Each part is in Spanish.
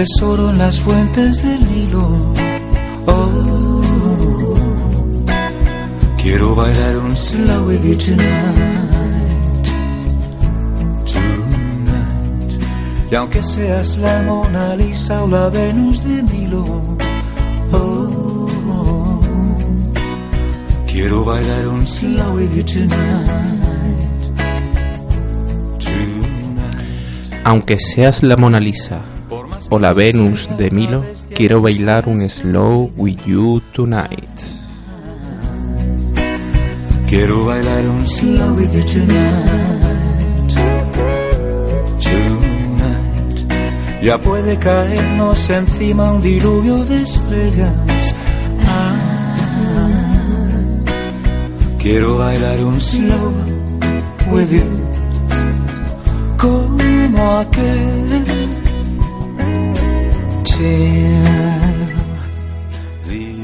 tesoro en las fuentes del Nilo, oh, quiero bailar un slow with you tonight, tonight. Y aunque seas la Mona Lisa o la Venus de Milo, oh, quiero bailar un slow with you tonight. Aunque seas la Mona Lisa o la Venus de Milo, quiero bailar un slow with you tonight. Quiero bailar un slow with you tonight. Tonight. Ya puede caernos encima un diluvio de estrellas. Ah, quiero bailar un slow with you. Como aquel.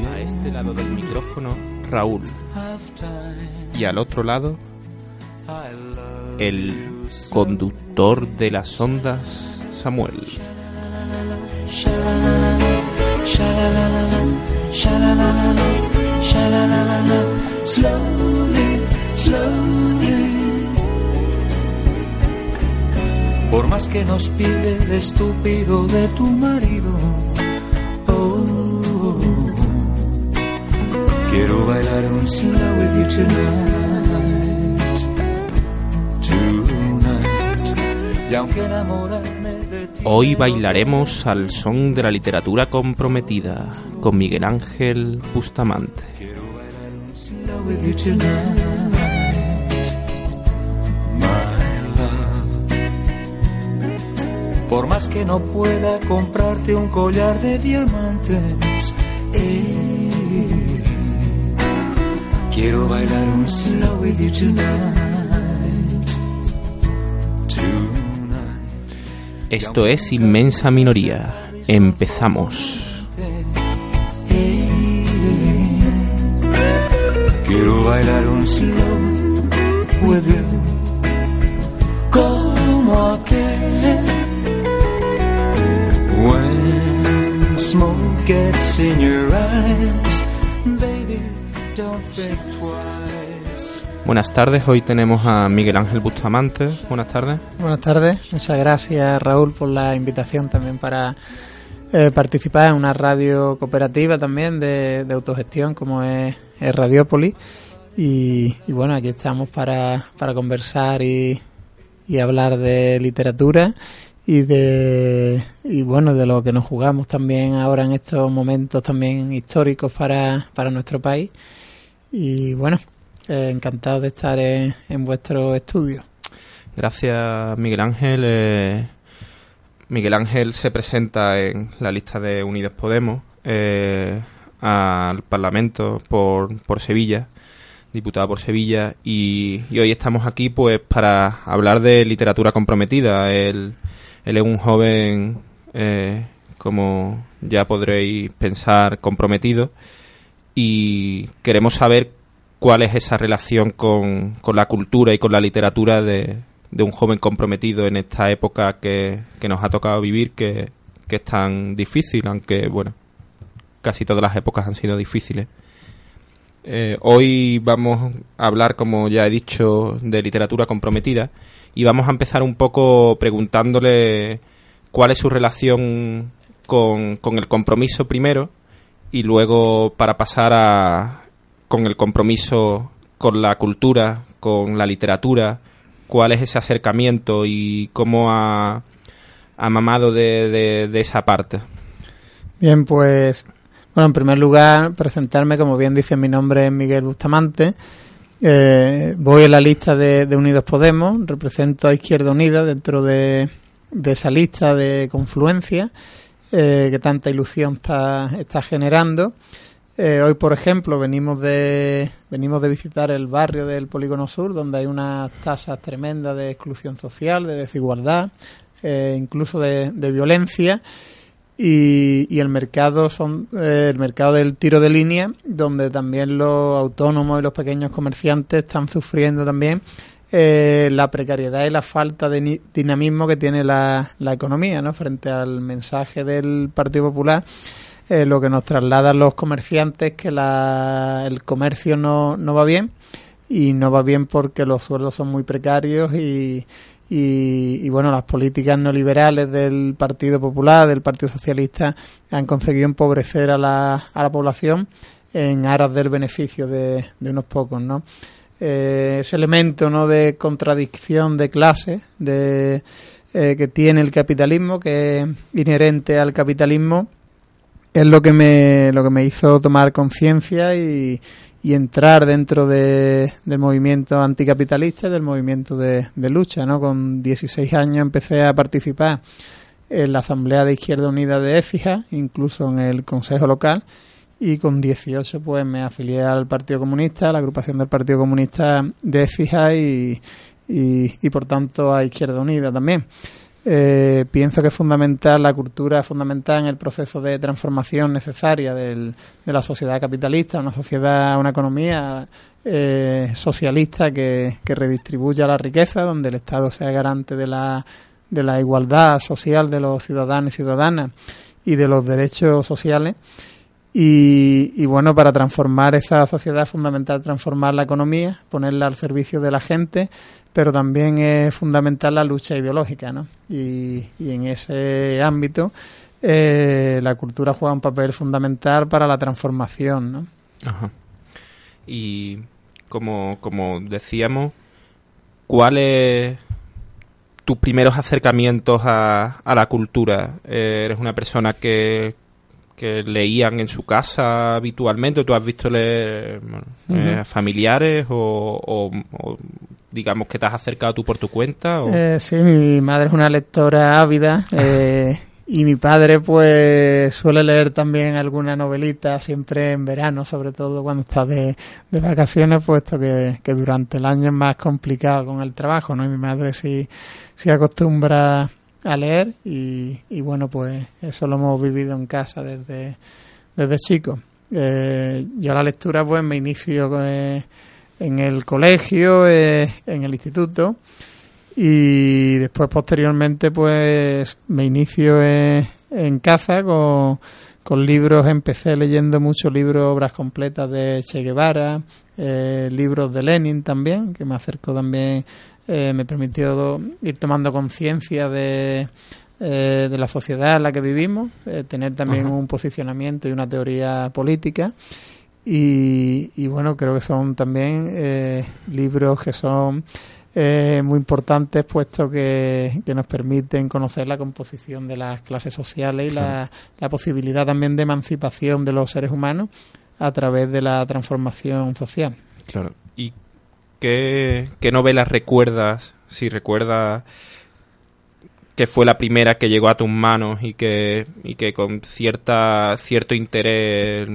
A este lado del micrófono, Raúl. Y al otro lado, el conductor de las ondas, Samuel. Slowly, slowly. Por más que nos pide el estúpido de tu marido, oh, quiero bailar un slow with you tonight, tonight. Y aunque enamorarme de ti. Hoy bailaremos al son de la literatura comprometida con Miguel Ángel Bustamante. Quiero bailar un slow with you tonight, más que no pueda comprarte un collar de diamantes, eh, quiero bailar un slow with you tonight, tonight. Esto es Inmensa Minoría. Empezamos. Quiero bailar un slow with you smoke gets in your eyes. Baby, don't think twice. Buenas tardes, hoy tenemos a Miguel Ángel Bustamante. Buenas tardes. Buenas tardes, muchas gracias Raúl por la invitación también para eh, participar en una radio cooperativa también de, de autogestión como es, es Radiópolis. Y, y bueno, aquí estamos para, para conversar y, y hablar de literatura y de y bueno de lo que nos jugamos también ahora en estos momentos también históricos para, para nuestro país y bueno, eh, encantado de estar en, en vuestro estudio. Gracias, Miguel Ángel. Eh, Miguel Ángel se presenta en la lista de Unidos Podemos eh, al Parlamento por, por Sevilla, diputado por Sevilla, y, y hoy estamos aquí pues para hablar de literatura comprometida. Él, él es un joven, eh, como ya podréis pensar, comprometido, y queremos saber cuál es esa relación con, con la cultura y con la literatura de, de un joven comprometido en esta época que, que nos ha tocado vivir, que, que es tan difícil, aunque, bueno, casi todas las épocas han sido difíciles. Eh, hoy vamos a hablar, como ya he dicho, de literatura comprometida y vamos a empezar un poco preguntándole cuál es su relación con, con el compromiso primero y luego para pasar a, con el compromiso con la cultura, con la literatura, cuál es ese acercamiento y cómo ha, mamado de, de, esa parte. Bien, pues, bueno, en primer lugar, presentarme, como bien dice mi nombre es Miguel Bustamante. Eh, voy en la lista de, Unidos Podemos, represento a Izquierda Unida dentro de, de esa lista de confluencia eh, que tanta ilusión está, está generando. Eh, hoy, por ejemplo, venimos de, venimos de visitar el barrio del Polígono Sur, donde hay unas tasas tremendas de exclusión social, de desigualdad, eh, incluso de, violencia. Y, y, el mercado son eh, el mercado del tiro de línea donde también los autónomos y los pequeños comerciantes están sufriendo también la precariedad y la falta de dinamismo que tiene la, la economía no frente al mensaje del Partido Popular eh, lo que nos trasladan los comerciantes es que el comercio no, no va bien y no va bien porque los sueldos son muy precarios y, y, bueno, las políticas neoliberales del Partido Popular, del Partido Socialista, han conseguido empobrecer a la, a la población en aras del beneficio de, de unos pocos, ¿no? Eh, ese elemento, ¿no?, de contradicción de clase, de, eh, que tiene el capitalismo, que es inherente al capitalismo, es lo que me, lo que me hizo tomar conciencia y, entrar dentro de, del movimiento anticapitalista y del movimiento de, lucha. ¿no? Con 16 años empecé a participar en la Asamblea de Izquierda Unida de Écija, incluso en el Consejo Local, y con 18 pues me afilié al Partido Comunista, a la agrupación del Partido Comunista de Écija y, y por tanto a Izquierda Unida también. Eh, pienso que es fundamental, la cultura es fundamental en el proceso de transformación necesaria de la sociedad capitalista, una sociedad, una economía eh, socialista que, redistribuya la riqueza, donde el Estado sea garante de la, de la igualdad social de los ciudadanos y ciudadanas y de los derechos sociales. Y, y, bueno, para transformar esa sociedad es fundamental transformar la economía, ponerla al servicio de la gente, pero también es fundamental la lucha ideológica, ¿no? Y, en ese ámbito eh, la cultura juega un papel fundamental para la transformación, ¿no? Ajá. Y como, como decíamos, ¿cuáles tus primeros acercamientos a, a la cultura? Eh, ¿Eres una persona que, que leían en su casa habitualmente? ¿Tú has visto leer eh, familiares o, digamos que te has acercado tú por tu cuenta? Eh, sí, mi madre es una lectora ávida eh, y mi padre pues suele leer también alguna novelita siempre en verano, sobre todo cuando está de, vacaciones, puesto que, durante el año es más complicado con el trabajo, ¿no? Y mi madre sí, sí acostumbra a leer y, bueno, pues eso lo hemos vivido en casa desde, desde chico. Eh, yo la lectura pues me inicio... Eh, en el colegio, eh, en el instituto y después posteriormente pues me inicio en casa con, con, libros, empecé leyendo muchos libros, obras completas de Che Guevara, eh, libros de Lenin también, que me acercó también, eh, me permitió ir tomando conciencia de, de la sociedad en la que vivimos, tener también un posicionamiento y una teoría política y, bueno, creo que son también eh, libros que son eh, muy importantes puesto que, nos permiten conocer la composición de las clases sociales y la, posibilidad también de emancipación de los seres humanos a través de la transformación social. Claro. ¿Y qué, qué novelas recuerdas? Si recuerdas que fue la primera que llegó a tus manos y que, y que con cierta cierto interés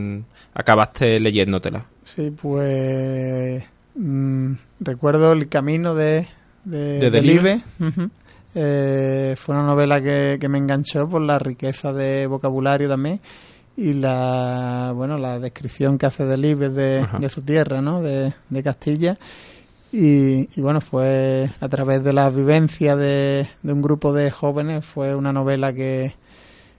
acabaste leyéndotela. Sí, pues mm, recuerdo El Camino de, de, Delibe. Eh, fue una novela que, me enganchó por la riqueza de vocabulario también y la bueno la descripción que hace Delibe de, de su tierra, ¿no? de, de Castilla. Y, bueno, fue a través de la vivencia de, de un grupo de jóvenes, fue una novela que,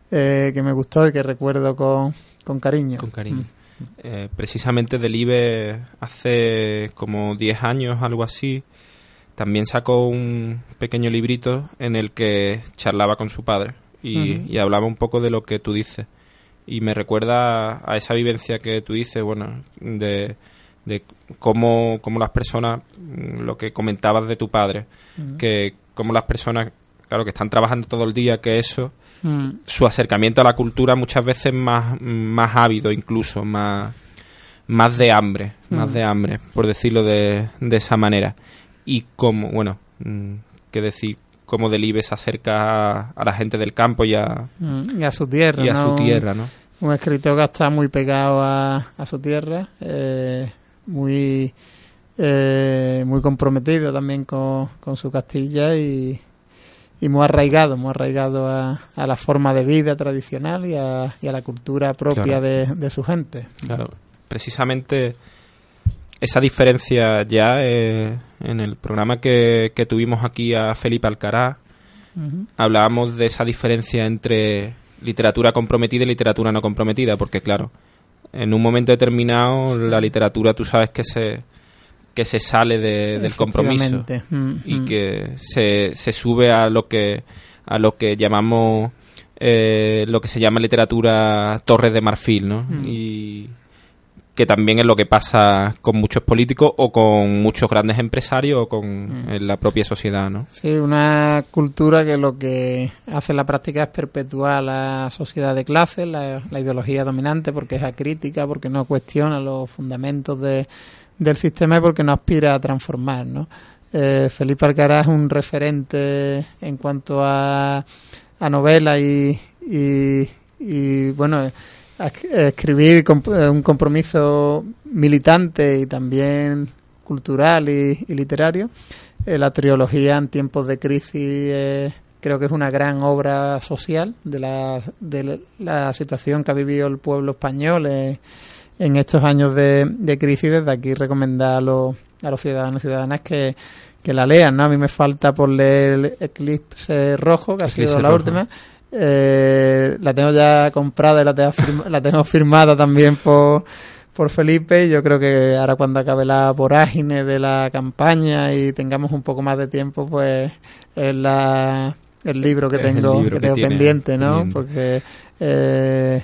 eh, que me gustó y que recuerdo con, con cariño. Con cariño. Mm. Eh, precisamente Delibe hace como 10 años, algo así, también sacó un pequeño librito en el que charlaba con su padre. y, hablaba un poco de lo que tú dices. Y me recuerda a esa vivencia que tú dices, bueno, de, de cómo, cómo las personas, mm, lo que comentabas de tu padre, que cómo las personas, claro, que están trabajando todo el día, que eso, su acercamiento a la cultura muchas veces más, más ávido incluso, más, más de hambre, más de hambre, por decirlo de, de esa manera. Y como, bueno, mm, qué decir, cómo Delibes se acerca a, la gente del campo y a, mm, su tierra. Y a su tierra, ¿no? Un escritor que está muy pegado a, a su tierra, eh, muy, eh, muy comprometido también con, con su Castilla y, y muy arraigado, muy arraigado a, a, la forma de vida tradicional y a, y a la cultura propia de, de, su gente. Claro, precisamente esa diferencia ya eh, en el programa que, que, tuvimos aquí a Felipe Alcaraz, hablábamos de esa diferencia entre literatura comprometida y literatura no comprometida, porque claro, en un momento determinado la literatura tú sabes que se que se sale del compromiso mm, y mm. que se, se sube a lo que a lo que llamamos eh, lo que se llama literatura torres de marfil, ¿no? Mm. Y que también es lo que pasa con muchos políticos o con muchos grandes empresarios o con la propia sociedad, ¿no? Sí, una cultura que lo que hace en la práctica es perpetuar la sociedad de clases, la, la ideología dominante, porque es acrítica, porque no cuestiona los fundamentos de, del sistema y porque no aspira a transformar, ¿no? Eh, Felipe Alcaraz es un referente en cuanto a, a novela y, y, y bueno escribir eh, un compromiso militante y también cultural y, literario. Eh, la trilogía en tiempos de crisis eh, creo que es una gran obra social de la, de la situación que ha vivido el pueblo español en estos años de, de, crisis. Desde aquí recomendar a los, a los ciudadanos y ciudadanas que, que la lean. ¿no? A mí me falta por leer Eclipse Rojo, que ha sido la última eh, la tengo ya comprada y la tengo, la tengo firmada también por, por Felipe. Y yo creo que ahora cuando acabe la vorágine de la campaña y tengamos un poco más de tiempo, pues es la, el libro que tengo, que tengo pendiente, ¿no? Porque eh,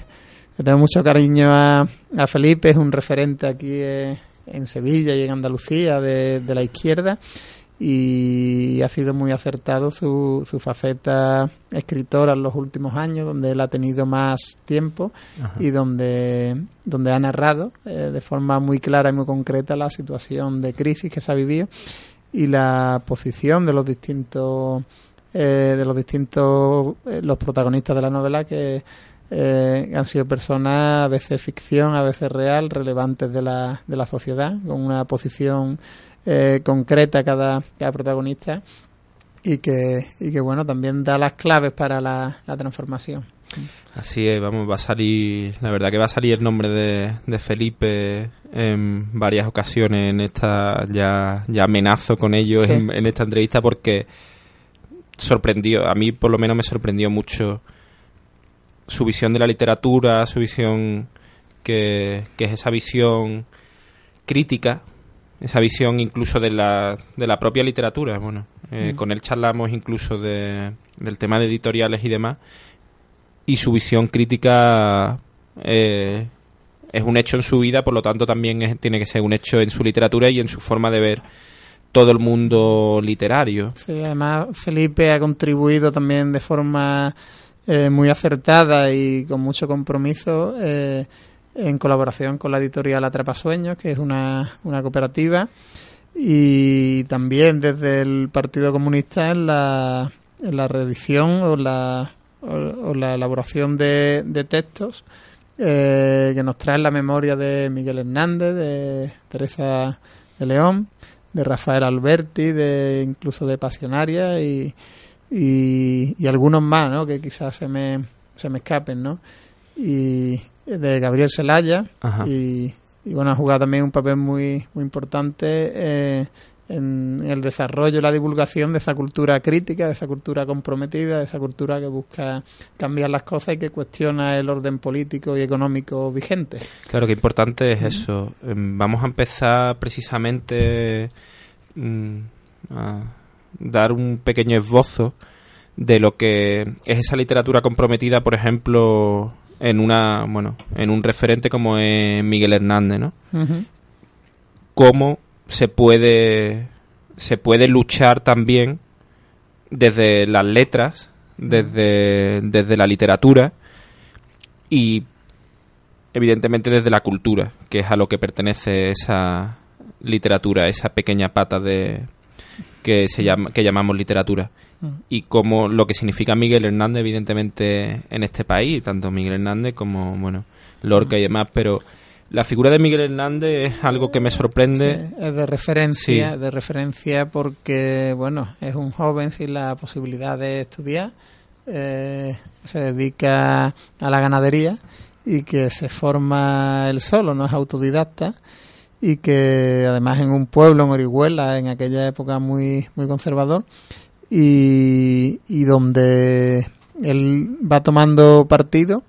tengo mucho cariño a, a, Felipe, es un referente aquí eh, en Sevilla y en Andalucía de, de la izquierda y ha sido muy acertado su, su faceta escritora en los últimos años, donde él ha tenido más tiempo y donde, donde ha narrado eh, de forma muy clara y muy concreta la situación de crisis que se ha vivido y la posición de los distintos eh, de los distintos eh, los protagonistas de la novela que han sido personas a veces ficción, a veces real, relevantes de la, de la sociedad, con una posición eh, concreta cada, cada protagonista y que, y que bueno también da las claves para la, transformación. Así es, vamos, va a salir, la verdad que va a salir el nombre de, de Felipe en varias ocasiones en esta, ya, ya amenazo con ellos en, esta entrevista porque sorprendió, a mí por lo menos me sorprendió mucho su visión de la literatura, su visión que, que es esa visión crítica esa visión incluso de la, de la propia literatura. Bueno, eh, mm. con él charlamos incluso de, del tema de editoriales y demás, y su visión crítica eh, es un hecho en su vida, por lo tanto también tiene que ser un hecho en su literatura y en su forma de ver todo el mundo literario. Sí, además Felipe ha contribuido también de forma eh, muy acertada y con mucho compromiso en colaboración con la editorial Atrapasueños, que es una, una cooperativa, y también desde el Partido Comunista en la, en la reedición o la, o, la elaboración de, textos eh, que nos traen la memoria de Miguel Hernández, de Teresa de León, de Rafael Alberti, de incluso de Pasionaria y, y, y algunos más, ¿no? Que quizás se me, se me escapen, ¿no? Y, de Gabriel Celaya y, bueno, ha jugado también un papel muy, muy importante eh, en el desarrollo y la divulgación de esa cultura crítica, de esa cultura comprometida, de esa cultura que busca cambiar las cosas y que cuestiona el orden político y económico vigente. Claro, que importante es eso. Em, vamos a empezar precisamente mm, a dar un pequeño esbozo de lo que es esa literatura comprometida, por ejemplo, en una, bueno, en un referente como es Miguel Hernández, ¿no? Cómo se puede se puede luchar también desde las letras, desde, desde la literatura y evidentemente desde la cultura, que es a lo que pertenece esa literatura, esa pequeña pata de que se llama que llamamos literatura y como lo que significa Miguel Hernández evidentemente en este país, tanto Miguel Hernández como bueno, Lorca y demás, pero la figura de Miguel Hernández es algo que me sorprende. es de referencia, de referencia porque, bueno, es un joven sin la posibilidad de estudiar, eh, se dedica a la ganadería y que se forma él solo, no es autodidacta y que además en un pueblo, en Orihuela, en aquella época muy, muy conservador y, y donde él va tomando partido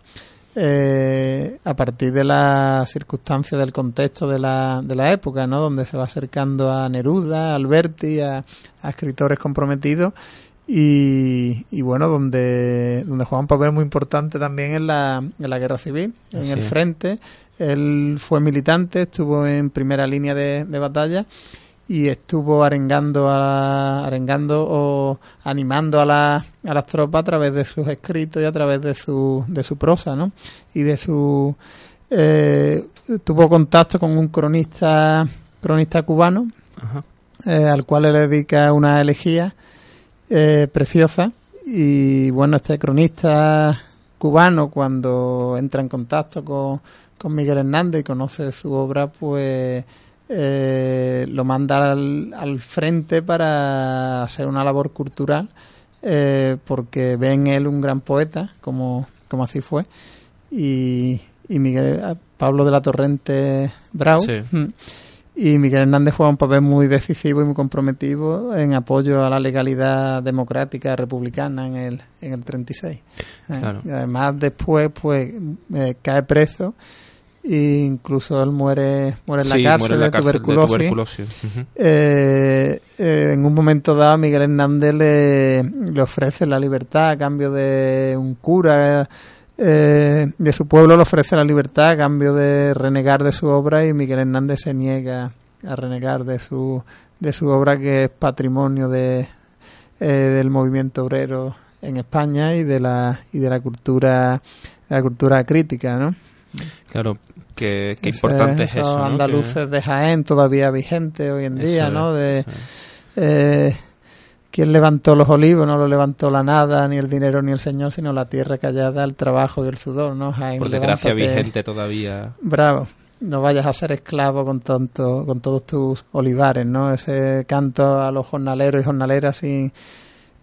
eh, a partir de las circunstancias del contexto de la, de la época, ¿no? Donde se va acercando a Neruda, a Alberti, a, escritores comprometidos y, y, bueno, donde, donde juega un papel muy importante también en la, en la guerra civil, en el frente. Él fue militante, estuvo en primera línea de, de batalla y estuvo arengando a, arengando o animando a, la, a las tropas a través de sus escritos y a través de su, de su prosa, ¿no? Y de su eh, tuvo contacto con un cronista cronista cubano eh, al cual le dedica una elegía eh, preciosa y bueno este cronista cubano cuando entra en contacto con, con Miguel Hernández y conoce su obra pues eh, lo manda al, frente para hacer una labor cultural, eh, porque ve en él un gran poeta, como, como así fue, y, y Miguel Pablo de la Torrente Brau. Mm, y Miguel Hernández juega un papel muy decisivo y muy comprometido en apoyo a la legalidad democrática republicana en el, en el 36. Eh, además, después, pues, cae preso e incluso él muere, muere en la cárcel, de, tuberculosis. Eh, eh, en un momento dado, Miguel Hernández le, le, ofrece la libertad a cambio de un cura eh, de su pueblo, le ofrece la libertad a cambio de renegar de su obra y Miguel Hernández se niega a renegar de su, de su obra que es patrimonio de, del movimiento obrero en España y de la, y de la cultura, de la cultura crítica, ¿no? Claro, qué, importante es eso. andaluces de Jaén todavía vigente hoy en día, ¿no? De eh, quién levantó los olivos, no lo levantó la nada, ni el dinero, ni el Señor, sino la tierra callada, el trabajo y el sudor, ¿no? Jaén, Por desgracia vigente todavía. Bravo. No vayas a ser esclavo con tanto, con todos tus olivares, ¿no? Ese canto a los jornaleros y jornaleras sin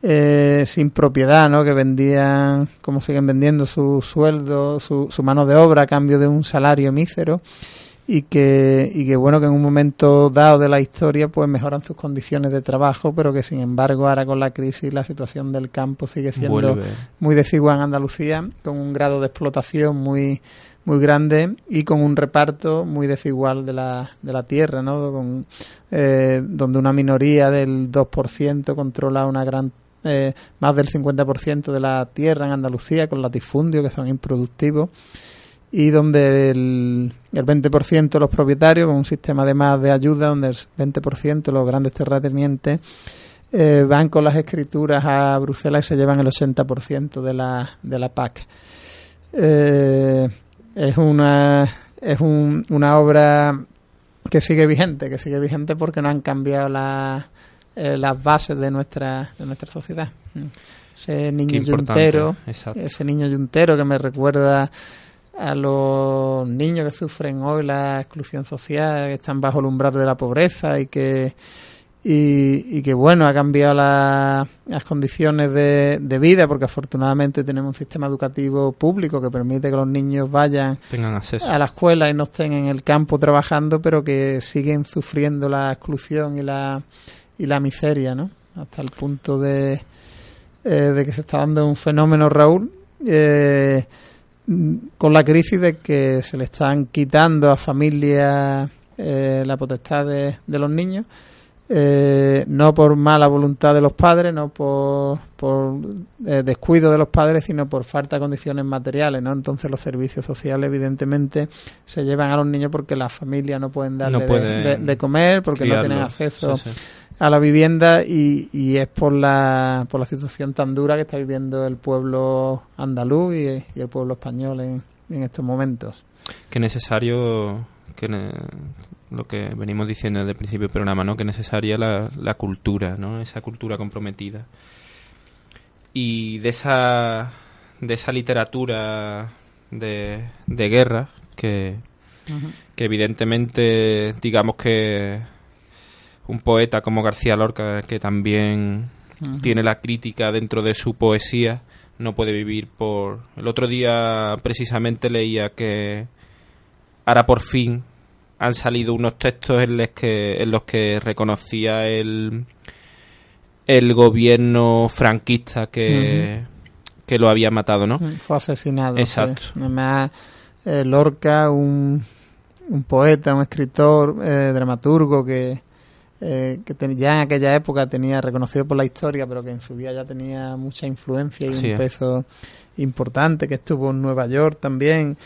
eh, sin propiedad, ¿no? Que vendían, como siguen vendiendo, su sueldo, su, su mano de obra a cambio de un salario mísero y que, y que bueno que en un momento dado de la historia pues mejoran sus condiciones de trabajo pero que sin embargo ahora con la crisis la situación del campo sigue siendo muy desigual en Andalucía con un grado de explotación muy muy grande y con un reparto muy desigual de la, de la tierra, ¿no? Con, eh, donde una minoría del 2% controla una gran eh, más del 50% de la tierra en Andalucía con latifundios que son improductivos y donde el, el 20% de los propietarios con un sistema de más de ayuda donde el 20% de los grandes terratenientes eh, van con las escrituras a Bruselas y se llevan el 80% de la, de la PAC. Eh, es una, es una obra que sigue vigente, que sigue vigente porque no han cambiado la, eh, las bases de nuestra, de nuestra sociedad. Ese niño yuntero, ese niño yuntero que me recuerda a los niños que sufren hoy la exclusión social, que están bajo el umbral de la pobreza y que y, que bueno ha cambiado las condiciones de, de, vida porque afortunadamente tenemos un sistema educativo público que permite que los niños vayan a la escuela y no estén en el campo trabajando pero que siguen sufriendo la exclusión y la y la miseria, ¿no? Hasta el punto de, eh, de que se está dando un fenómeno, Raúl, eh, con la crisis de que se le están quitando a familias eh, la potestad de, los niños eh, no por mala voluntad de los padres, no por, por eh, descuido de los padres, sino por falta de condiciones materiales, ¿no? Entonces los servicios sociales, evidentemente, se llevan a los niños porque las familias no pueden darle de, comer, porque no tienen acceso a la vivienda y, y, es por la, por la situación tan dura que está viviendo el pueblo andaluz y, el pueblo español en, en estos momentos. Que necesario que lo que venimos diciendo desde el principio del programa, ¿no? que es necesaria la, la cultura, ¿no? esa cultura comprometida. Y de esa, de esa literatura de, de guerra, que, que evidentemente, digamos que un poeta como García Lorca, que también tiene la crítica dentro de su poesía, no puede vivir por... El otro día precisamente leía que ahora por fin han salido unos textos en los que, en los que reconocía el, el gobierno franquista que, que lo había matado, ¿no? Fue asesinado. Exacto. Además, eh, Lorca, un, un poeta, un escritor, eh, dramaturgo que, eh, que ya en aquella época tenía reconocido por la historia, pero que en su día ya tenía mucha influencia y un peso importante, que estuvo en Nueva York también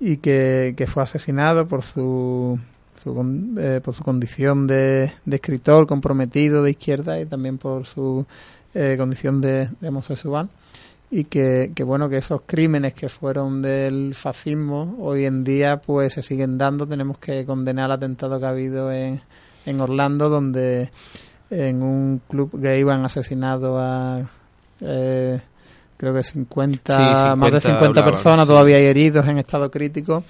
y que, fue asesinado por su, eh, por su condición de, escritor comprometido de izquierda y también por su eh, condición de, homosexual. Y que, bueno que esos crímenes que fueron del fascismo hoy en día pues se siguen dando. Tenemos que condenar el atentado que ha habido en, en Orlando donde en un club gay han asesinado a eh, creo que 50, más de 50 personas, todavía hay heridos en estado crítico.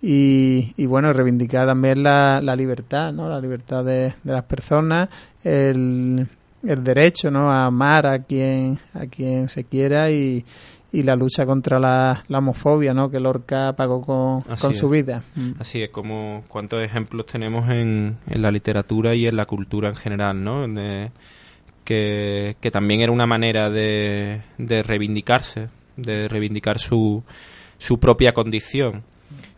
Y, y bueno, reivindicar también la, la libertad, ¿no? La libertad de, las personas, el, el derecho, ¿no? A amar a quien, a quien se quiera y, y la lucha contra la, la, homofobia, ¿no? Que Lorca pagó con, con su vida. Mm. Así es, como cuántos ejemplos tenemos en, en la literatura y en la cultura en general, ¿no? que, también era una manera de, de reivindicarse, de reivindicar su, su propia condición.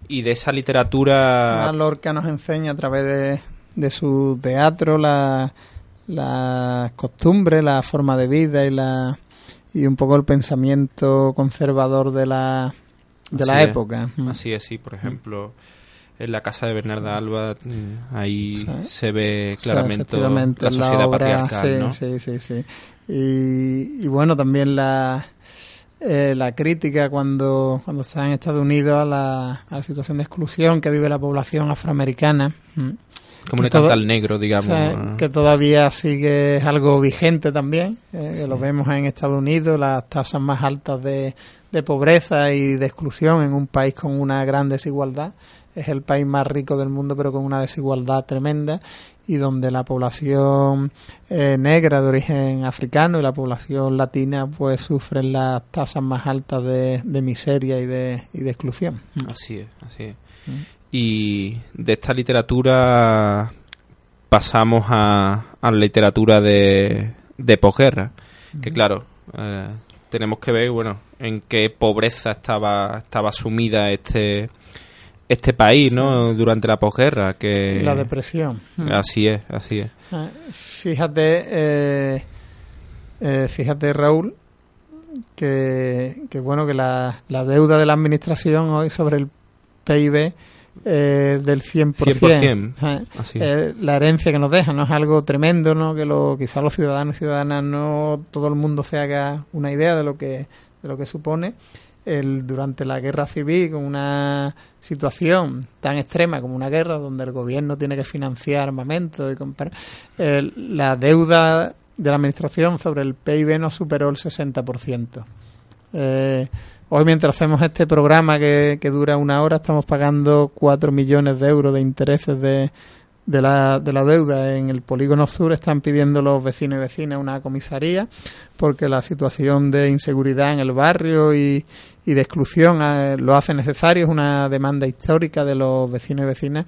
Y de esa literatura... Lorca nos enseña a través de, de su teatro la, la costumbre, la forma de vida y la y un poco el pensamiento conservador de la de la época. Así es, sí, por ejemplo, en la casa de Bernarda Alba, mm, ahí se ve claramente la sociedad patriarcal, sí, sí, sí, Y, bueno, también la, eh, la crítica cuando, cuando está en Estados Unidos a la, a la situación de exclusión que vive la población afroamericana. Mm. Como un al negro, digamos. que todavía sigue algo vigente también, eh, lo vemos en Estados Unidos, las tasas más altas de, de pobreza y de exclusión en un país con una gran desigualdad es el país más rico del mundo pero con una desigualdad tremenda y donde la población eh, negra de origen africano y la población latina pues sufren las tasas más altas de, miseria y de, y de exclusión. Así es, así es. Mm. Y de esta literatura pasamos a, a la literatura de, de posguerra, que claro, eh, tenemos que ver, bueno, en qué pobreza estaba, estaba sumida este este país, ¿no? Durante la posguerra, que... La depresión. Mm. Así es, así es. Ah, fíjate, eh, eh, fíjate Raúl, que, que bueno, que la, la, deuda de la administración hoy sobre el PIB eh, del 100%. 100%. ¿eh? Así es. la herencia que nos deja, ¿no? Es algo tremendo, ¿no? Que lo, quizás los ciudadanos y ciudadanas no todo el mundo se haga una idea de lo que, de lo que supone el, durante la guerra civil, con una situación tan extrema como una guerra, donde el gobierno tiene que financiar armamento y comprar, la deuda de la administración sobre el PIB no superó el 60%. Eh, hoy, mientras hacemos este programa que, que dura una hora, estamos pagando 4 millones de euros de intereses de, de la, de deuda. En el polígono sur están pidiendo los vecinos y vecinas una comisaría porque la situación de inseguridad en el barrio y, y de exclusión eh, lo hace necesario, es una demanda histórica de los vecinos y vecinas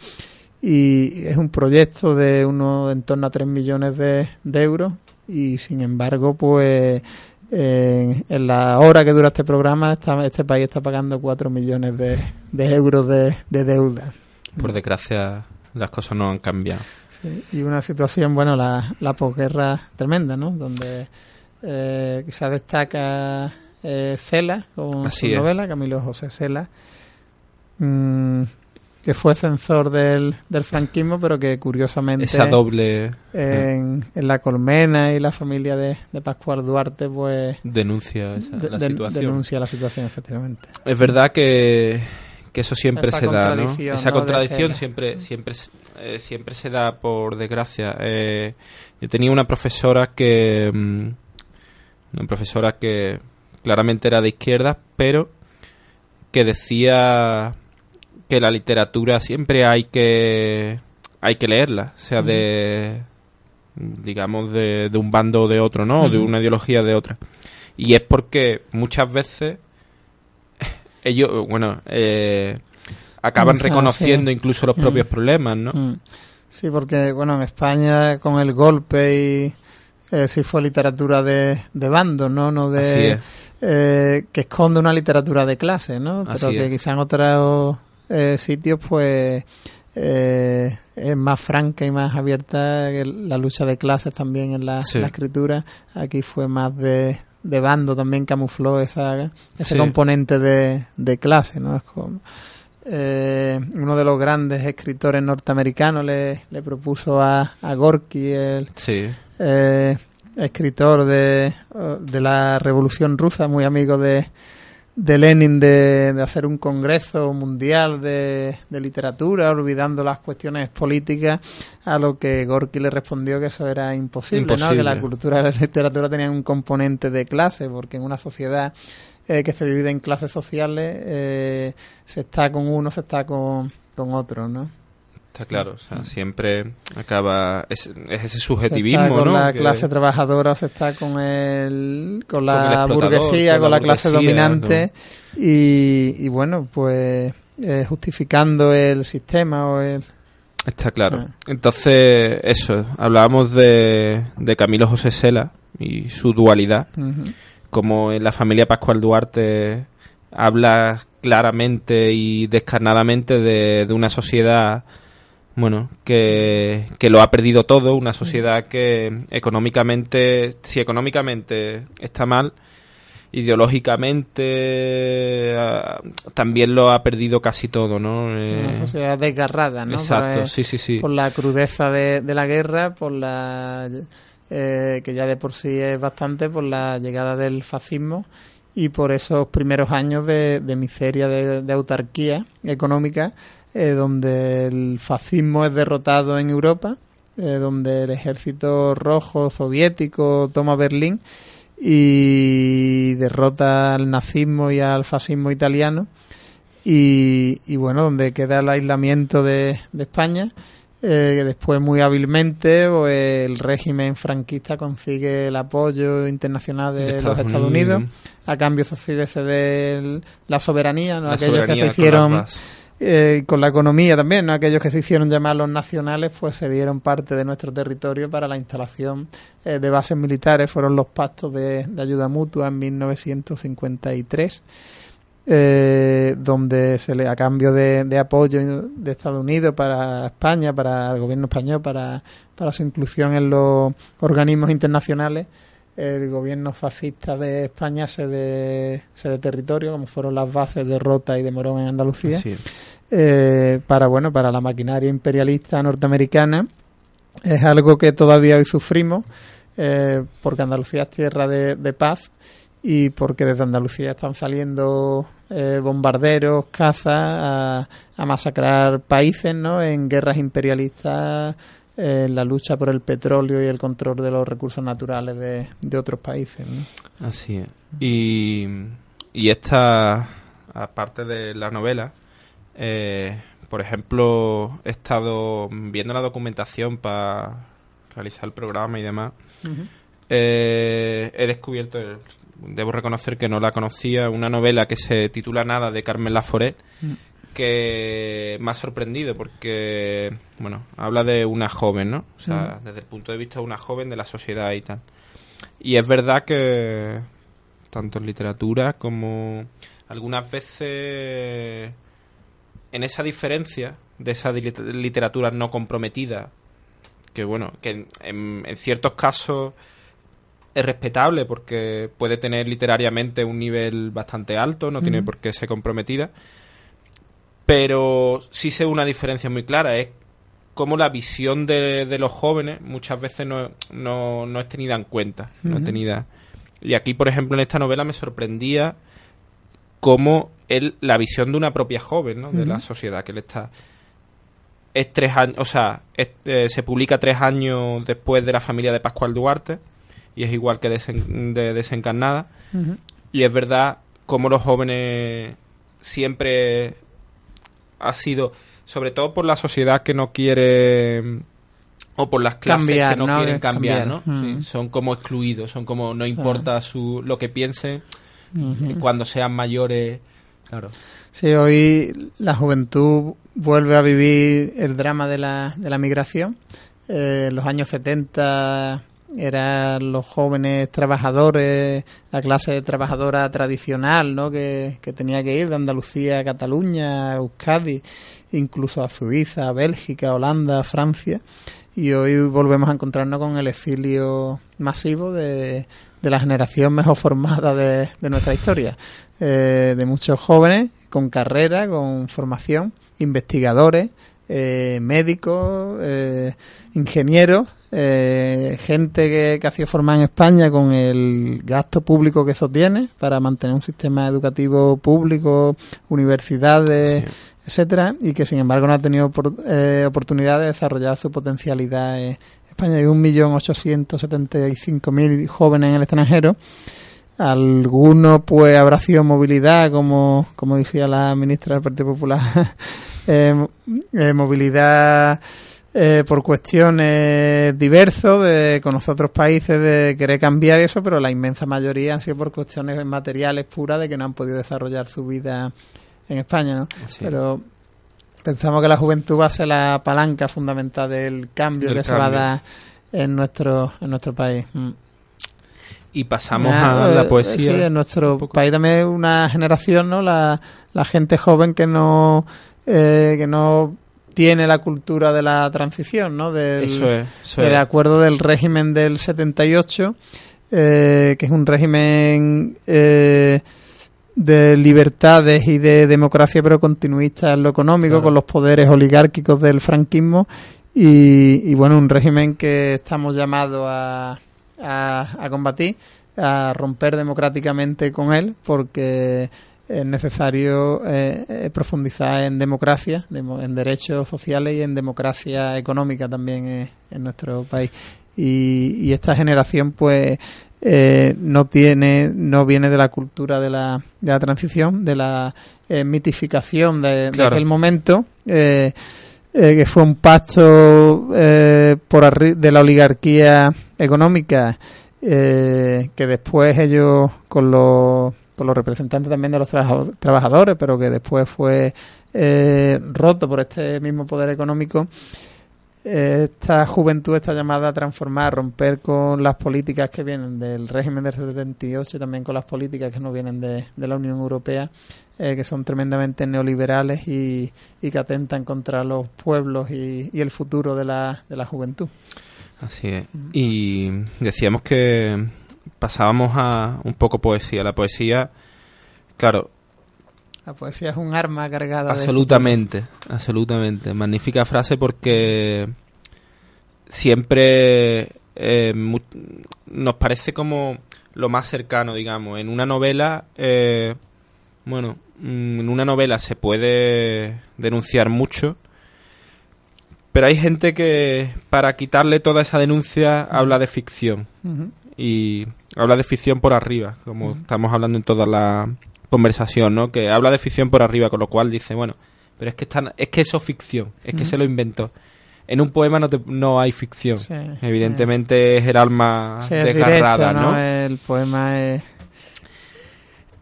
y es un proyecto de uno en torno a 3 millones de, euros y sin embargo pues en, la hora que dura este programa este país está pagando 4 millones de, euros de, de deuda. Por desgracia las cosas no han cambiado. y una situación, bueno, la, la posguerra tremenda, ¿no? Donde eh, quizás destaca eh, Cela con su novela, Camilo José Cela, mm, que fue censor del, del franquismo, pero que curiosamente... Esa doble... En, en La Colmena y la familia de, de Pascual Duarte, pues... Denuncia esa, la situación. Denuncia la situación, efectivamente. Es verdad que que eso siempre se da, ¿no? Esa contradicción siempre, siempre, eh, siempre se da por desgracia. Eh, yo tenía una profesora que, mm, una profesora que claramente era de izquierda, pero que decía que la literatura siempre hay que hay que leerla, sea de digamos de, un bando o de otro, ¿no? De una ideología de otra. Y es porque muchas veces ellos, bueno, eh, acaban reconociendo incluso los propios mm. problemas, ¿no? Mm. Sí, porque, bueno, en España con el golpe y eh, sí fue literatura de, de bando, ¿no? No de... Eh, que esconde una literatura de clase, ¿no? Pero que quizá en otros eh, sitios, pues... Eh, es más franca y más abierta la lucha de clases también en la, escritura. Aquí fue más de, de bando también camufló esa, ese componente de, de clase, ¿no? Es como, eh, uno de los grandes escritores norteamericanos le, le propuso a, a Gorky, el eh, escritor de, de, la Revolución Rusa, muy amigo de, de Lenin, de, de hacer un congreso mundial de, de, literatura, olvidando las cuestiones políticas, a lo que Gorky le respondió que eso era imposible, ¿no? que la cultura y la literatura tenían un componente de clase, porque en una sociedad eh, que se divide en clases sociales, eh, se está con uno, se está con, con otro, ¿no? Está claro, o sea, siempre acaba es, ese subjetivismo, se está con la clase trabajadora, se está con el con la burguesía, con, la, clase dominante y, bueno, pues eh, justificando el sistema o el Está claro. Ah. Entonces, eso, hablábamos de, de Camilo José Sela y su dualidad como en la familia Pascual Duarte habla claramente y descarnadamente de, una sociedad bueno que, que, lo ha perdido todo una sociedad que económicamente si económicamente está mal ideológicamente ah, también lo ha perdido casi todo, ¿no? Eh, una sociedad desgarrada, ¿no? Exacto, sí, sí, sí. Por la crudeza de, de la guerra, por la eh, que ya de por sí es bastante por la llegada del fascismo y por esos primeros años de, miseria, de, autarquía económica, eh, donde el fascismo es derrotado en Europa, eh, donde el ejército rojo soviético toma Berlín y derrota al nazismo y al fascismo italiano. Y, y bueno, donde queda el aislamiento de, de España eh, después muy hábilmente pues, el régimen franquista consigue el apoyo internacional de, los Estados Unidos. a cambio se ceder la soberanía, ¿no? aquellos que se hicieron eh, con la economía también, ¿no? aquellos que se hicieron llamar los nacionales pues se dieron parte de nuestro territorio para la instalación eh, de bases militares, fueron los pactos de, de ayuda mutua en 1953 eh, donde se le a cambio de, apoyo de Estados Unidos para España, para el gobierno español, para, para su inclusión en los organismos internacionales, el gobierno fascista de España se de, se de territorio, como fueron las bases de Rota y de Morón en Andalucía, eh, para bueno para la maquinaria imperialista norteamericana. Es algo que todavía hoy sufrimos, eh, porque Andalucía es tierra de, de paz y porque desde Andalucía están saliendo eh, bombarderos, cazas, a, masacrar países, ¿no? En guerras imperialistas, en la lucha por el petróleo y el control de los recursos naturales de, otros países, Así es. Y, y esta, aparte de la novela, eh, por ejemplo, he estado viendo la documentación para realizar el programa y demás. Eh, he descubierto el debo reconocer que no la conocía, una novela que se titula Nada de Carmen Laforet, mm. Que me ha sorprendido porque, bueno, habla de una joven, ¿no? O sea, mm. desde el punto de vista de una joven de la sociedad y tal. Y es verdad que, tanto en literatura como algunas veces en esa diferencia de esa literatura no comprometida que bueno, que en, ciertos casos es respetable porque puede tener literariamente un nivel bastante alto, no tiene por qué ser comprometida. Pero sí se ve una diferencia muy clara, es como la visión de, los jóvenes muchas veces no, no, es tenida en cuenta, no tenida. Y aquí, por ejemplo, en esta novela me sorprendía cómo él, la visión de una propia joven, ¿no? De la sociedad que le está es tres años, o sea, eh, se publica tres años después de la familia de Pascual Duarte y es igual que de Desencarnada. Y es verdad como los jóvenes siempre ha sido, sobre todo por la sociedad que no quiere o por las clases que no, quieren cambiar, ¿no? son como excluidos, son como no importa su lo que piensen cuando sean mayores, claro. Sí, hoy la juventud vuelve a vivir el drama de la, de la migración. Eh, en los años 70 eran los jóvenes trabajadores, la clase trabajadora tradicional, ¿no? Que, tenía que ir de Andalucía a Cataluña, a Euskadi, incluso a Suiza, Bélgica, Holanda, Francia. Y hoy volvemos a encontrarnos con el exilio masivo de, de la generación mejor formada de, de nuestra historia. Eh, de muchos jóvenes con carrera, con formación, investigadores, eh, médicos, eh, ingenieros, eh, gente que, que, ha sido formada en España con el gasto público que eso tiene para mantener un sistema educativo público, universidades, etcétera, y que sin embargo no ha tenido oportunidad de desarrollar su potencialidad. En España hay un millón ochocientos setenta y cinco mil jóvenes en el extranjero alguno pues habrá sido movilidad, como, como decía la ministra del Partido Popular, eh, eh, movilidad eh, por cuestiones diversas de conocer otros países, de querer cambiar eso, pero la inmensa mayoría han sido por cuestiones materiales puras de que no han podido desarrollar su vida en España, ¿no? Pero pensamos que la juventud va a ser la palanca fundamental del cambio que se va a dar en nuestro, en nuestro país. Mm y pasamos a la poesía. Sí, en nuestro país también una generación, ¿no? La, la gente joven que no, eh, que no tiene la cultura de la transición, ¿no? Del, eso es, del acuerdo del régimen del 78, eh, que es un régimen eh, de libertades y de democracia, pero continuista en lo económico, con los poderes oligárquicos del franquismo. Y, y bueno, un régimen que estamos llamados a, a, combatir, a romper democráticamente con él, porque es necesario eh, eh, profundizar en democracia, en derechos sociales y en democracia económica también eh, en nuestro país. Y, esta generación, pues, no tiene, no viene de la cultura de la, de la transición, de la mitificación de, aquel momento. que fue un pacto por de la oligarquía económica eh, que después ellos con los, con los representantes también de los trabajadores, pero que después fue eh, roto por este mismo poder económico, esta juventud está llamada a transformar, a romper con las políticas que vienen del régimen del 78 y también con las políticas que no vienen de, la Unión Europea, eh, que son tremendamente neoliberales y, que atentan contra los pueblos y, y el futuro de la, de la juventud. Así es. Y decíamos que pasábamos a un poco poesía. La poesía, claro. La poesía es un arma cargada. Absolutamente, absolutamente. Magnífica frase porque siempre eh, nos parece como lo más cercano, digamos. En una novela, eh, bueno, mm, en una novela se puede denunciar mucho pero hay gente que para quitarle toda esa denuncia habla de ficción. Y habla de ficción por arriba, como estamos hablando en toda la conversación, ¿no? Que habla de ficción por arriba, con lo cual dice, bueno, pero es que, es que eso es ficción, es que se lo inventó. En un poema no, no hay ficción. Evidentemente es el alma desgarrada, ¿no? El poema es...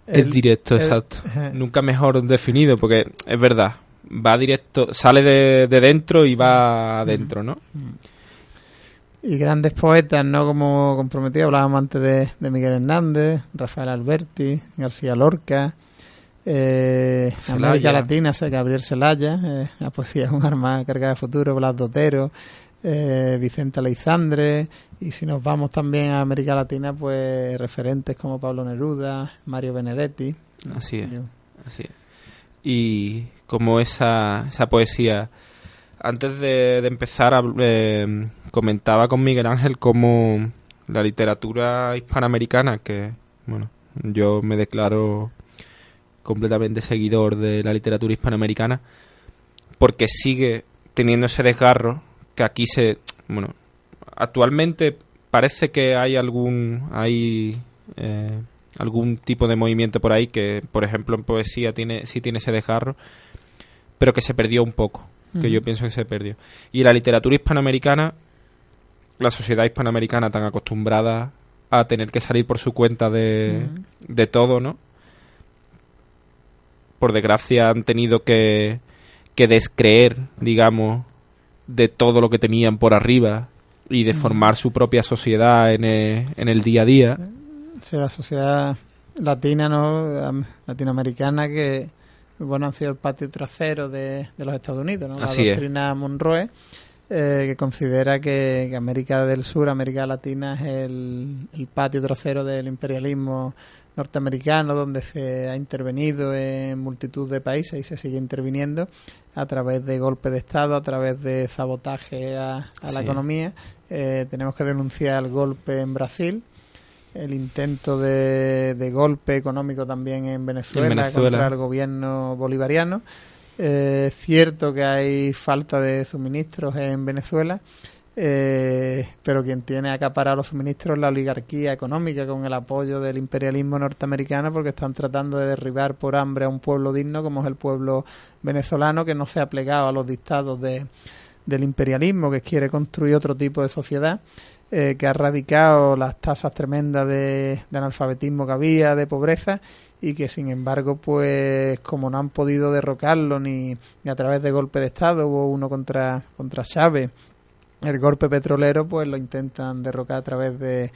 Es directo, exacto. Nunca mejor definido, porque es verdad va directo, sale de, dentro y va adentro, ¿no? Y grandes poetas, ¿no? Como comprometido, hablábamos antes de, Miguel Hernández, Rafael Alberti, García Lorca, eh, América Latina, Gabriel Celaya, eh, la poesía es un arma cargada de futuro, Blas Dotero, eh, Vicente Aleizandre, y si nos vamos también a América Latina, pues referentes como Pablo Neruda, Mario Benedetti. Así es. Y como esa, esa poesía, antes de, empezar, eh, comentaba con Miguel Ángel cómo la literatura hispanoamericana, que, bueno, yo me declaro completamente seguidor de la literatura hispanoamericana, porque sigue teniendo ese desgarro que aquí se, bueno, actualmente parece que hay algún, hay eh, algún tipo de movimiento por ahí que, por ejemplo, en poesía tiene, sí tiene ese desgarro, pero que se perdió un poco, que yo pienso que se perdió. Y la literatura hispanoamericana, la sociedad hispanoamericana tan acostumbrada a tener que salir por su cuenta de, de todo, ¿no? Por desgracia han tenido que, que descreer, digamos, de todo lo que tenían por arriba y de formar su propia sociedad en el, en el día a día. Sí, la sociedad latina, ¿no? Latinoamericana que, bueno, han sido el patio trasero de, de los Estados Unidos, ¿no? La doctrina Monroe, eh, que considera que, América del Sur, América Latina, es el, el patio trasero del imperialismo norteamericano, donde se ha intervenido en multitud de países y se sigue interviniendo a través de golpe de Estado, a través de sabotaje a, la economía. Eh, tenemos que denunciar el golpe en Brasil, el intento de, golpe económico también en Venezuela, contra el gobierno bolivariano. Eh, es cierto que hay falta de suministros en Venezuela eh, pero quien tiene acaparado los suministros es la oligarquía económica con el apoyo del imperialismo norteamericano porque están tratando de derribar por hambre a un pueblo digno como es el pueblo venezolano que no se ha plegado a los dictados de, del imperialismo que quiere construir otro tipo de sociedad eh, que ha erradicado las tasas tremendas de, analfabetismo que había, de pobreza y que sin embargo pues como no han podido derrocarlo ni, a través de golpe de estado hubo uno contra contra Chávez el golpe petrolero pues lo intentan derrocar a través de,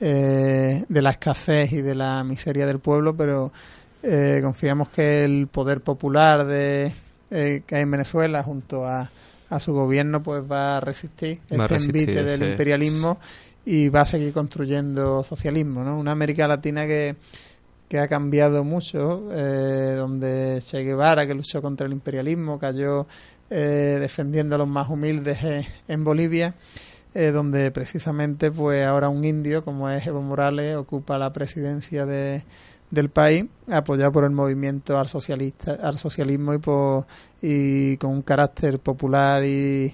eh, de la escasez y de la miseria del pueblo, pero eh, confiamos que el poder popular de, eh, que hay en Venezuela junto a, a, su gobierno pues va a resistir este envite del imperialismo y va a seguir construyendo socialismo, ¿no? Una América Latina que que ha cambiado mucho, donde Che Guevara, que luchó contra el imperialismo, cayó eh, defendiendo a los más humildes en Bolivia, eh, donde precisamente pues ahora un indio como es Evo Morales ocupa la presidencia de, del país, apoyado por el movimiento al socialista, al socialismo y por, y con un carácter popular y,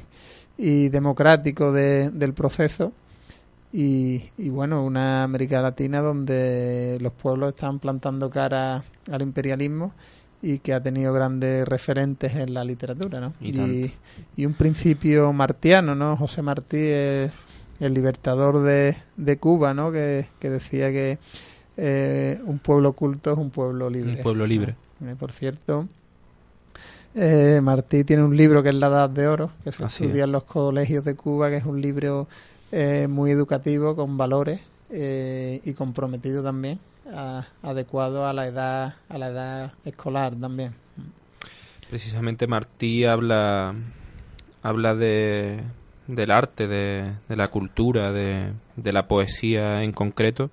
y democrático del proceso. Y, y, bueno, una América Latina donde los pueblos están plantando cara al imperialismo y que ha tenido grandes referentes en la literatura, ¿no? Y, un principio martiano, ¿no? José Martí, el, el libertador de, de, Cuba, ¿no? Que, decía que eh, un pueblo culto es un pueblo libre. Un pueblo libre. Eh, por cierto, eh, Martí tiene un libro que es La Edad de Oro, que se estudia en los colegios de Cuba, que es un libro muy educativo, con valores y comprometido también adecuado a la edad a la edad escolar también precisamente Martí habla habla de del arte de, la cultura de, la poesía en concreto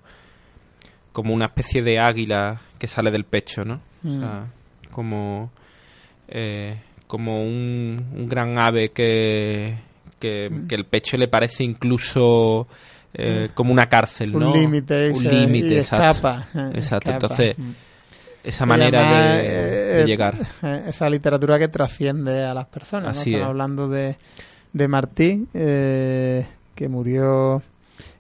como una especie de águila que sale del pecho no mm. como eh, como un, gran ave que, que, mm. que el pecho le parece incluso eh, como una cárcel, ¿no? Un límite, un límite, exacto. Eh, exacto. Entonces, mm. esa manera de, eh, llegar. Esa literatura que trasciende a las personas. Así Estamos hablando de, de Martí, que murió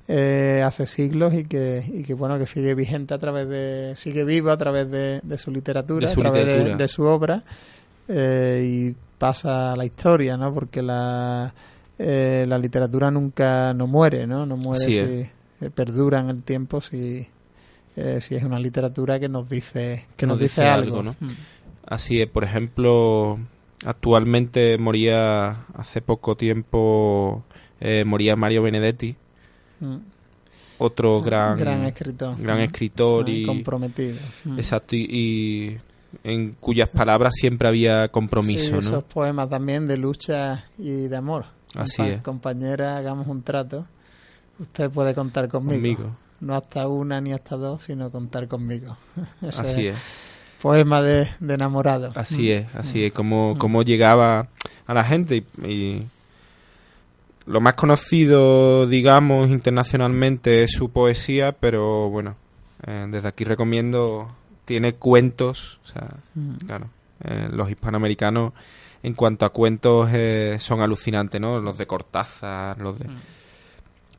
hace siglos y que, y que bueno que sigue vigente a través de sigue vivo a través de, su literatura, a través De, su obra y pasa a la historia, ¿no? Porque la eh, la literatura nunca no muere, ¿no? No muere si eh, perdura en el tiempo si, eh, si es una literatura que nos dice que nos, dice, algo, ¿no? Mm. Así es, por ejemplo, actualmente moría hace poco tiempo moría Mario Benedetti. Mm. Otro ah, gran, gran escritor, gran escritor y comprometido. Mm. Exacto y, en cuyas palabras siempre había compromiso, esos poemas también de lucha y de amor. Así es. compañera, hagamos un trato. Usted puede contar conmigo. Conmigo. No hasta una ni hasta dos, sino contar conmigo. Ese Así es. Poema de, de enamorado. Así es, así es, como, como llegaba a la gente y, y lo más conocido, digamos, internacionalmente es su poesía, pero bueno, eh, desde aquí recomiendo, tiene cuentos, o sea, Mm. claro, eh, los hispanoamericanos en cuanto a cuentos eh, son alucinantes, ¿no? Los de Cortázar, los de...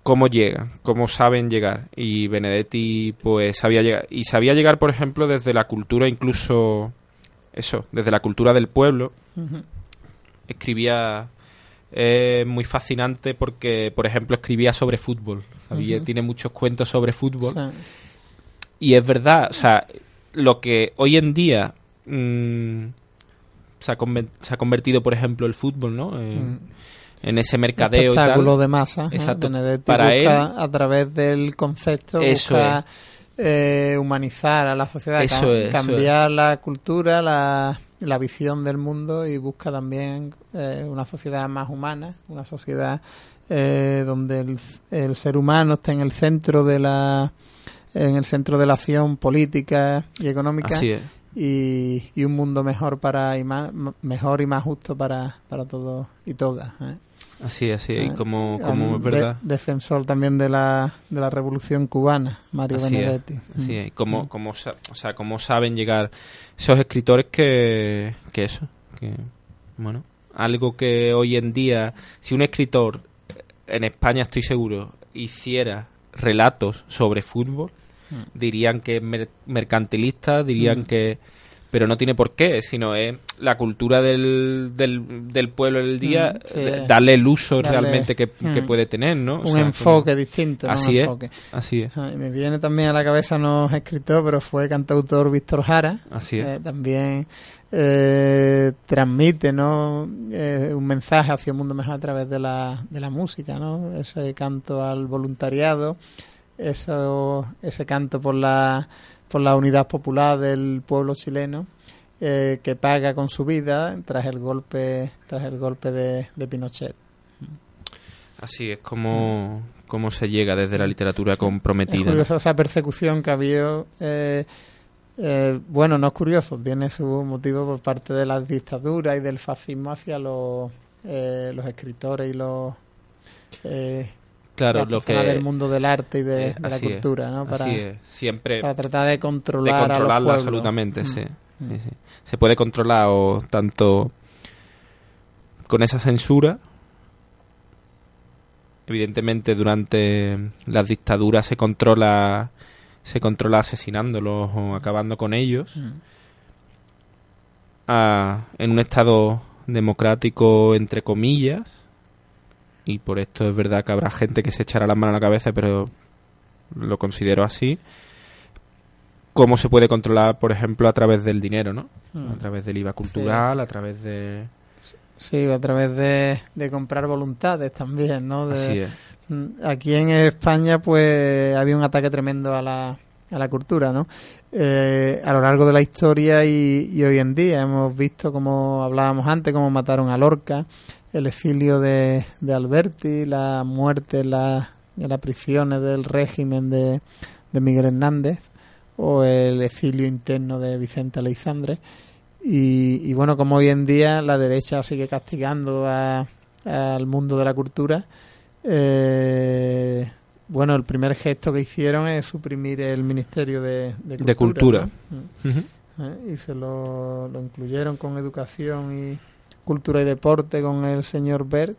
Cómo llegan, cómo saben llegar. Y Benedetti, pues, sabía llegar. Y sabía llegar, por ejemplo, desde la cultura incluso... Eso, desde la cultura del pueblo. Escribía... Es muy fascinante porque, por ejemplo, escribía sobre fútbol. Había-. Tiene muchos cuentos sobre fútbol. Sí. Y es verdad, o sea, lo que hoy en día mm, se, ha conven- se ha convertido, por ejemplo, el fútbol, ¿no? En, Mm. en ese mercadeo y espectáculo tal. de masa. ¿eh? Exacto. Para busca, a través del concepto, Eso busca eh, humanizar a la sociedad, Eso cam- es, eso cambiar la cultura, la, la visión del mundo y busca también eh, una sociedad más humana, una sociedad eh, donde el, el ser humano está en el centro de la en el centro de la acción política y económica y un mundo mejor para y más, mejor y más justo para, para todos y todas. ¿eh? Así así es. Y Ah, como, como Um, es verdad. de- defensor también de la, de la revolución cubana, Mario Así es, Benedetti. Así Mm. es. Como, como, sa- o sea, como saben llegar esos escritores que, que eso, que, bueno, algo que hoy en día, si un escritor en España, estoy seguro, hiciera relatos sobre fútbol, Mm. dirían que es mer- mercantilista, dirían Mm. que... Pero no tiene por qué, sino es la cultura del, del, del pueblo del día, Mm, sí. eh, darle el uso realmente que, que Mm. puede tener, ¿no? O Un sea, como- enfoque distinto. ¿no? Así Un es. enfoque. Así es, Ah, me viene también a la cabeza, no es escritor, pero fue cantautor Víctor Jara. así es. Eh, también eh, transmite ¿no? Eh, un mensaje hacia un mundo mejor a través de la, de la música, ¿no? ese canto al voluntariado, eso, ese canto por la, por la unidad popular del pueblo chileno eh, que paga con su vida tras el golpe tras el golpe de, de Pinochet. Así es como, como se llega desde la literatura Es comprometida. ¿no? curioso esa persecución que ha habido. eh, eh, bueno, no es curioso, tiene su motivo por parte de las dictaduras y del fascismo hacia los, eh, los escritores y los. Eh, Claro, las lo que del mundo del arte y de, eh, de la es, cultura, ¿no? Para, así es, siempre para tratar de de controlar a los controlarla absolutamente, Mm. sí, Mm. sí, sí. Se puede controlar o tanto con esa censura. Evidentemente durante las dictaduras se controla se controla asesinándolos o acabando con ellos. Mm. a- en un estado democrático entre comillas y por esto es verdad que habrá gente que se echará la mano a la cabeza pero lo considero así cómo se puede controlar por ejemplo a través del dinero no Mm. a través del IVA cultural a través de Sí, a través de, de comprar voluntades también, ¿no? De, así es Mm, Aquí en España, pues, había un ataque tremendo a la, a la cultura, ¿no? Eh, a lo largo de la historia y, y hoy en día hemos visto, como hablábamos antes, cómo mataron a Lorca, el exilio de, de Alberti, la muerte en, la, las prisiones del régimen de, de Miguel Hernández o el exilio interno de Vicente Aleixandre. Y, y bueno, como hoy en día la derecha sigue castigando a- al mundo de la cultura, eh, bueno, el primer gesto que hicieron es suprimir el Ministerio de, de Cultura. De Cultura. ¿no? Ujú. Eh, Y se lo, lo incluyeron con educación y cultura y deporte con el señor Bert,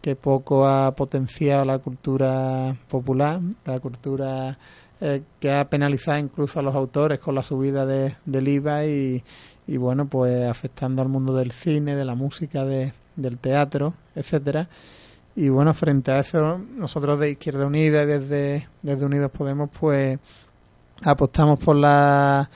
que poco ha potenciado la cultura popular, la cultura eh, que ha penalizado incluso a los autores con la subida de, del IVA y, y bueno, pues afectando al mundo del cine, de la música, de, del teatro, etcétera. Y bueno, frente a eso, nosotros de Izquierda Unida y desde, desde Unidos Podemos, pues apostamos por la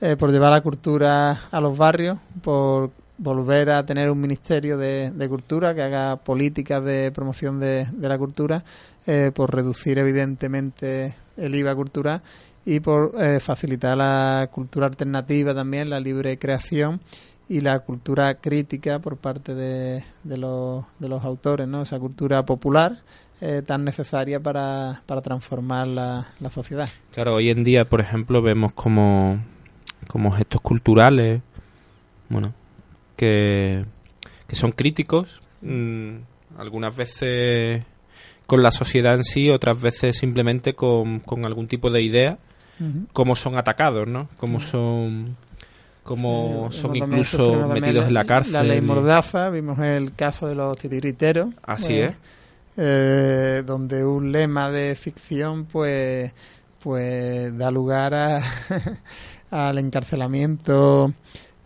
eh, por llevar la cultura a los barrios, por volver a tener un ministerio de, cultura que haga políticas de promoción de, de la cultura, eh, por reducir evidentemente el IVA cultural y por eh, facilitar la cultura alternativa también, la libre creación y la cultura crítica por parte de, de, los, de los autores, ¿no? Esa cultura popular eh, tan necesaria para, para transformar la, la, sociedad. Claro, hoy en día, por ejemplo, vemos como, como gestos culturales, bueno, que, que son críticos, mmm, algunas veces con la sociedad en sí, otras veces simplemente con, con algún tipo de idea, uh -huh. cómo son atacados, ¿no? Cómo son como sí, son incluso metidos en la cárcel. La ley Mordaza, vimos el caso de los titiriteros. Así eh, es eh, donde un lema de ficción pues pues da lugar a, al encarcelamiento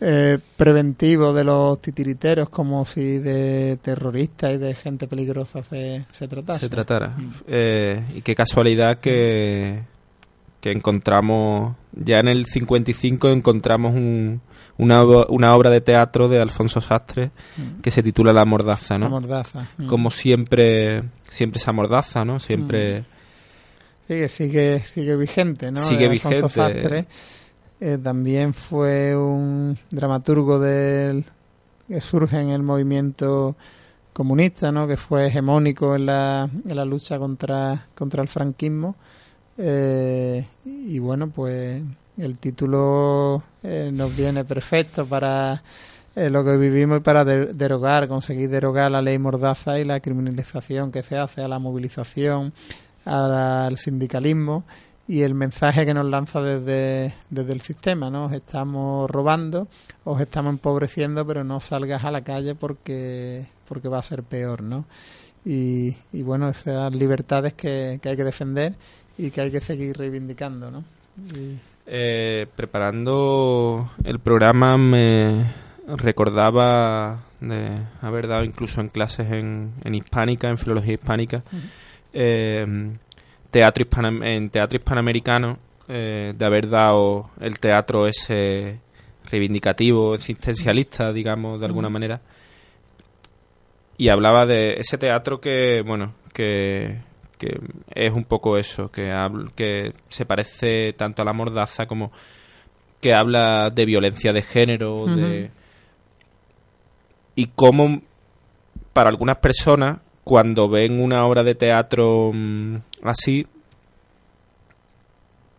eh, preventivo de los titiriteros como si de terroristas y de gente peligrosa se, se tratase. Se tratara. Mm. Eh, y qué casualidad que, que encontramos, ya en el 55 encontramos un, una, una obra de teatro de Alfonso Sastre mm. que se titula La Mordaza, ¿no? La Mordaza. Mm. Como siempre, siempre esa mordaza, ¿no? Siempre... Sigue, sigue, sigue vigente, ¿no? Sigue de Alfonso vigente. Sastre. Eh, también fue un dramaturgo del que surge en el movimiento comunista, ¿no? Que fue hegemónico en la, en la lucha contra, contra el franquismo. Eh, y bueno, pues el título eh, nos viene perfecto para eh, lo que vivimos y para de derogar, conseguir derogar la ley Mordaza y la criminalización que se hace a la movilización, al sindicalismo y el mensaje que nos lanza desde, desde el sistema, ¿no? Os estamos robando, os estamos empobreciendo, pero no salgas a la calle porque, porque va a ser peor, ¿no? Y, y bueno, esas libertades que, que hay que defender y que hay que seguir reivindicando, ¿no? Y... Eh, preparando el programa me recordaba de haber dado incluso en clases en, en hispánica, en filología hispánica, uh -huh. eh, teatro en teatro hispanoamericano, eh, de haber dado el teatro ese reivindicativo, existencialista, digamos, de alguna manera. Y hablaba de ese teatro que, bueno, que, que es un poco eso, que, que se parece tanto a la mordaza como que habla de violencia de género, uh -huh. de y cómo para algunas personas cuando ven una obra de teatro mmm, así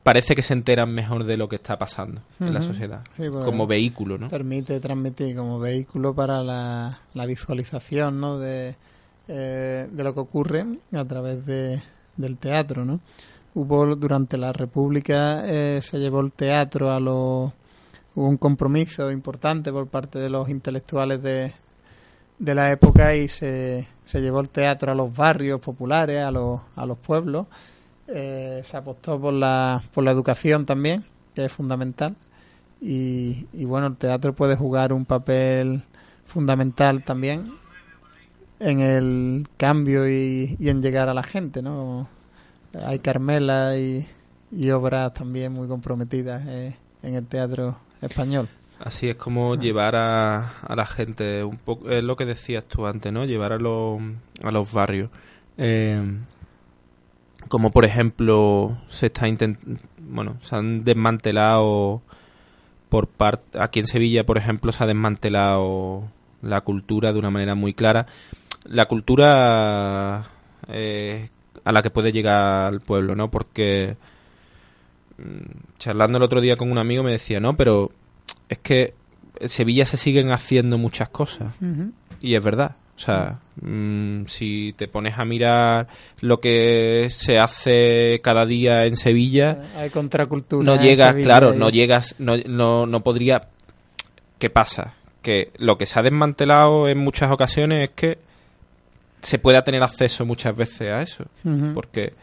parece que se enteran mejor de lo que está pasando uh -huh. en la sociedad sí, como vehículo, ¿no? Permite transmitir como vehículo para la, la visualización, ¿no? De eh, de lo que ocurre a través de, del teatro, ¿no? Hubo durante la República eh, se llevó el teatro a los hubo un compromiso importante por parte de los intelectuales de, de la época y se, se llevó el teatro a los barrios populares, a los, a los pueblos. Eh, se apostó por la, por la educación también, que es fundamental. Y, y bueno, el teatro puede jugar un papel fundamental también en el cambio y, en llegar a la gente, ¿no? Hay Carmela y, y obras también muy comprometidas eh, en el teatro español. Así es como ah. llevar a, a, la gente, un poco, es lo que decías tú antes, ¿no? Llevar a, los a los barrios. Eh, como por ejemplo, se está bueno, se han desmantelado por parte, aquí en Sevilla, por ejemplo, se ha desmantelado la cultura de una manera muy clara la cultura eh, a la que puede llegar el pueblo, ¿no? Porque mm, charlando el otro día con un amigo me decía, no, pero es que en Sevilla se siguen haciendo muchas cosas. Uh -huh. Y es verdad. O sea, mmm, si te pones a mirar lo que se hace cada día en Sevilla, hay contracultura. No llegas, claro, no llegas, no, no, no podría. ¿Qué pasa? Que lo que se ha desmantelado en muchas ocasiones es que se pueda tener acceso muchas veces a eso. Uh -huh. Porque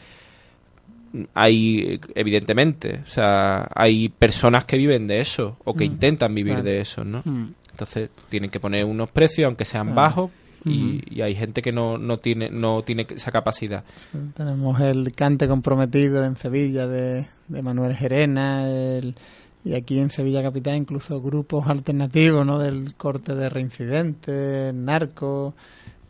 hay, evidentemente, o sea, hay personas que viven de eso o que -huh. intentan vivir claro. de eso, ¿no? -huh. Entonces tienen que poner unos precios, aunque sean claro. bajos, y, y, hay gente que no, no tiene no tiene esa capacidad. Sí, tenemos el cante comprometido en Sevilla de, de Manuel Gerena, el, y aquí en Sevilla Capital incluso grupos alternativos, ¿no? Del corte de reincidentes, narco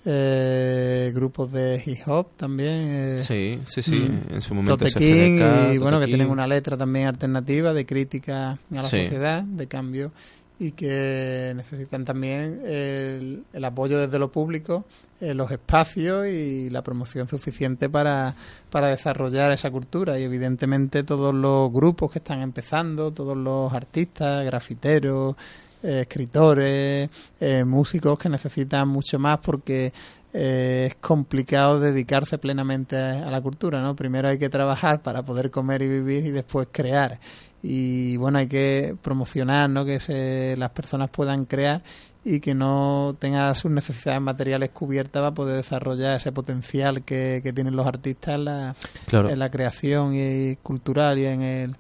eh, grupos de hip hop también. Eh, sí, sí, sí, mm, en su momento y bueno, que tienen una letra también alternativa de crítica a la sí. sociedad, de cambio. y que necesitan también el, el apoyo desde lo público, eh, los espacios y la promoción suficiente para, para desarrollar esa cultura. Y evidentemente todos los grupos que están empezando, todos los artistas, grafiteros, eh, escritores, eh, músicos que necesitan mucho más porque es complicado dedicarse plenamente a, la cultura, ¿no? Primero hay que trabajar para poder comer y vivir y después crear. Y bueno hay que promocionar no que se, las personas puedan crear y que no tenga sus necesidades materiales cubiertas para poder desarrollar ese potencial que, que tienen los artistas en la, en la creación y, cultural y en el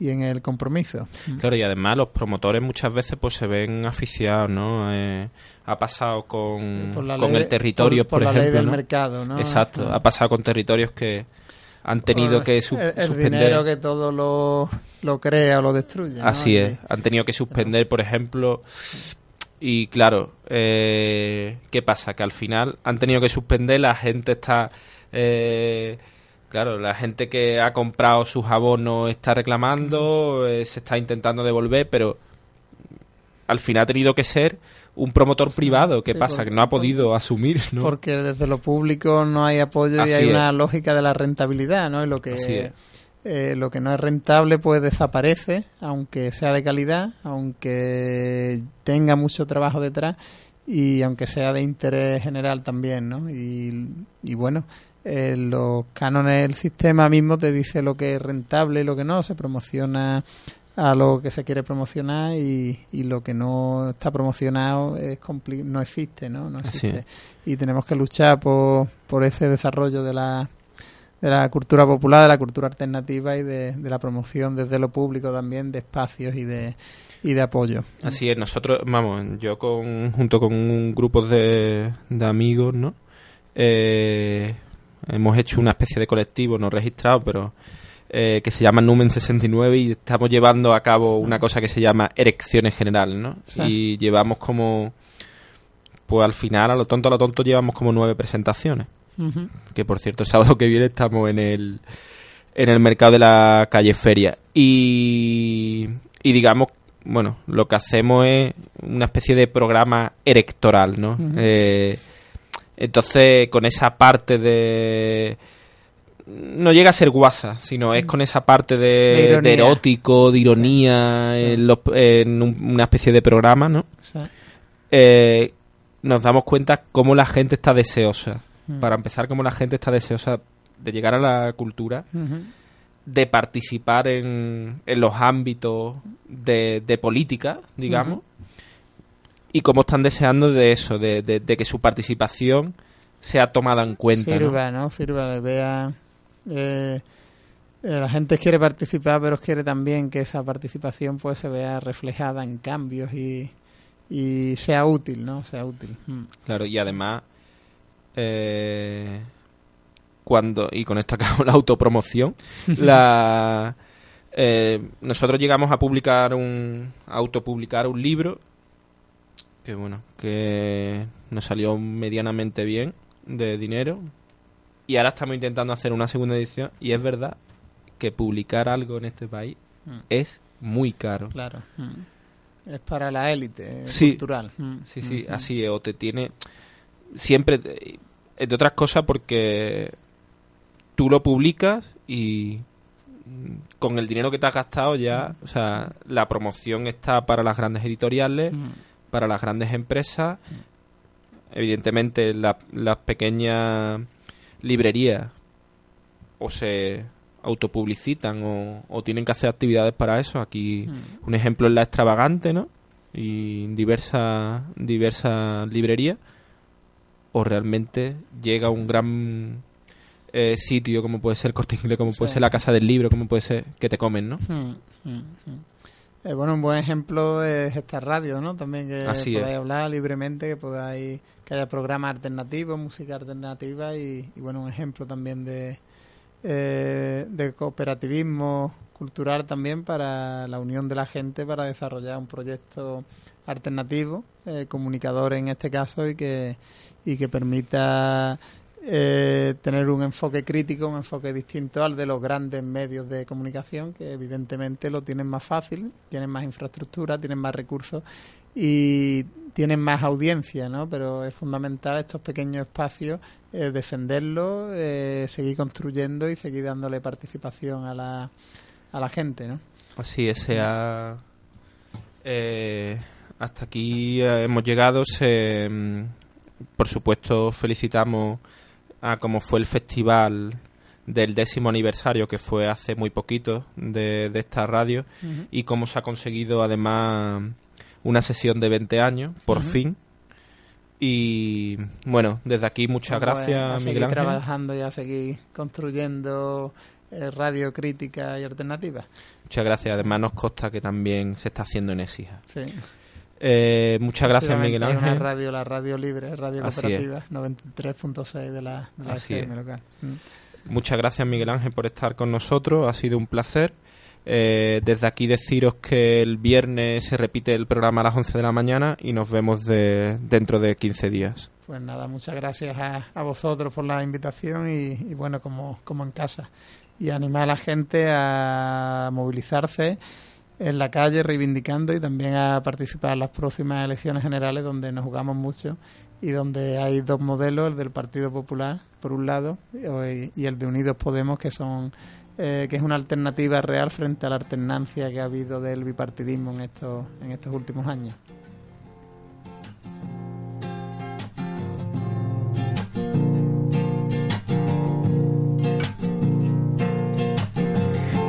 y en el compromiso. Claro, y además los promotores muchas veces pues se ven aficiados, ¿no? Eh, ha pasado con, con el territorio, por, la ejemplo. Ley del mercado, ¿no? Exacto, ha pasado con territorios que han tenido que suspender. El dinero que todo lo, lo crea o lo destruye. Así es, han tenido que suspender, por ejemplo. Y claro, eh, ¿qué pasa? Que al final han tenido que suspender, la gente está. Eh, claro, la gente que ha comprado sus abonos está reclamando, eh, se está intentando devolver, pero al final ha tenido que ser un promotor privado. ¿Qué pasa? que no ha podido asumir, ¿no? Porque desde lo público no hay apoyo y hay una lógica de la rentabilidad, ¿no? Y lo que, eh, lo que no es rentable pues desaparece, aunque sea de calidad, aunque tenga mucho trabajo detrás y aunque sea de interés general también, ¿no? Y, y bueno, eh, los cánones del sistema mismo te dice lo que es rentable y lo que no, se promociona a lo que se quiere promocionar y, y lo que no está promocionado es no existe, ¿no? No existe. Y tenemos que luchar por, por ese desarrollo de la, de la cultura popular, de la cultura alternativa y de, la promoción desde lo público también de espacios y de, y de apoyo. Así es, nosotros, vamos, yo con, junto con un grupo de, de amigos, ¿no? Eh, hemos hecho una especie de colectivo no registrado, pero eh, que se llama Numen 69 y estamos llevando a cabo una cosa que se llama erecciones generales, ¿no? Y llevamos como, pues al final, a lo tonto, a lo tonto, llevamos como nueve presentaciones. Que por cierto, el sábado que viene estamos en el, en el mercado de la calle Feria. Y, y digamos, bueno, lo que hacemos es una especie de programa electoral, ¿no? Eh, entonces, con esa parte de no llega a ser guasa, sino es con esa parte de, erótico, de ironía, En, una especie de programa, ¿no? Eh, nos damos cuenta cómo la gente está deseosa. Mm. Para empezar, cómo la gente está deseosa de llegar a la cultura, de participar en, en los ámbitos de, de política, digamos, y cómo están deseando de eso, de, de, que su participación sea tomada en cuenta. Sirva, ¿no? Sirva, vea eh, eh, la gente quiere participar, pero quiere también que esa participación pues se vea reflejada en cambios y, y sea útil, ¿no? Sea útil. Mm. Claro, y además, eh, cuando, y con esto acabo la autopromoción, la, nosotros llegamos a publicar un, a autopublicar un libro que bueno, que nos salió medianamente bien de dinero, y ahora estamos intentando hacer una segunda edición y es verdad que publicar algo en este país mm. es muy caro. Claro. Mm. Es para la élite cultural. Mm. Sí, sí, así es. O te tiene... Siempre... Entre otras cosas porque tú lo publicas y con el dinero que te has gastado ya, o sea, la promoción está para las grandes editoriales, para las grandes empresas, evidentemente las pequeñas librerías o se autopublicitan o, o, tienen que hacer actividades para eso. Aquí hmm. un ejemplo es la extravagante, ¿no? Y diversas diversa librerías. O realmente llega un gran eh, sitio como puede ser Corte como puede ser la Casa del Libro, como puede ser que te comen, ¿no? Hmm, hmm, eh, bueno, un buen ejemplo es esta radio, ¿no? También que podáis hablar libremente, que podáis que haya programas alternativos, música alternativa y, bueno, un ejemplo también de, eh, de cooperativismo cultural también para la unión de la gente para desarrollar un proyecto alternativo, eh, comunicador en este caso, y que, y que permita eh, tener un enfoque crítico, un enfoque distinto al de los grandes medios de comunicación, que evidentemente lo tienen más fácil, tienen más infraestructura, tienen más recursos y tienen más audiencia, ¿no? Pero es fundamental estos pequeños espacios eh, defenderlos, eh, seguir construyendo y seguir dándole participación a la, a la gente, ¿no? Así es, eh, hasta aquí hemos llegado. Se, mm, por supuesto, felicitamos a cómo fue el festival del décimo aniversario que fue hace muy poquito de, esta radio y cómo se ha conseguido además una sesión de 20 años, por fin. Y bueno, desde aquí muchas gracias, a seguir Miguel trabajando y a seguir construyendo eh, radio crítica y alternativa. Muchas gracias. Además nos consta que también se está haciendo en ESIJA. Sí. Eh, muchas gracias, Miguel Ángel. Una radio, la radio libre, radio cooperativa, 93.6 de la, de la FM local. Mm. Muchas gracias, Miguel Ángel, por estar con nosotros. Ha sido un placer. Eh, desde aquí deciros que el viernes se repite el programa a las 11 de la mañana y nos vemos de, dentro de 15 días. Pues nada, muchas gracias a, vosotros por la invitación y, bueno, como, como en casa. Y animar a la gente a movilizarse en la calle reivindicando y también a participar en las próximas elecciones generales donde nos jugamos mucho y donde hay dos modelos, el del Partido Popular por un lado y el de Unidos Podemos que son eh, que es una alternativa real frente a la alternancia que ha habido del bipartidismo en estos en estos últimos años.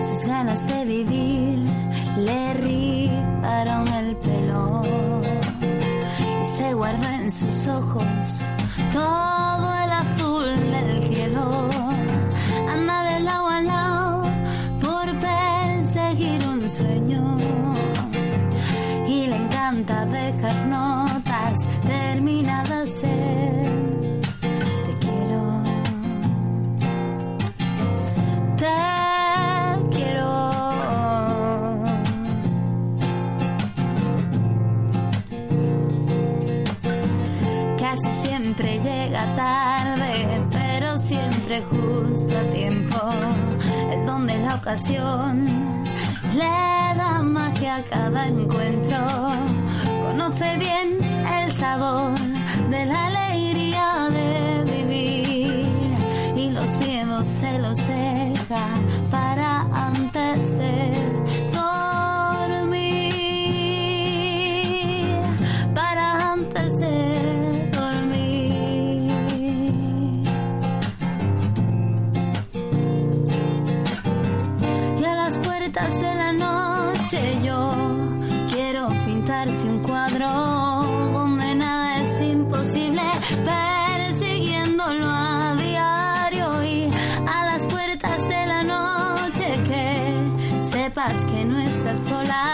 Sus ganas de vivir guarda en sus ojos todo el azul del cielo. Anda del lado a lado por perseguir un sueño y le encanta dejar notas terminadas en tarde, pero siempre justo a tiempo. El don de la ocasión le da magia a cada encuentro. Conoce bien el sabor de la alegría de vivir y los miedos se los deja para antes de yo quiero pintarte un cuadro donde nada es imposible persiguiéndolo a diario y a las puertas de la noche que sepas que no estás sola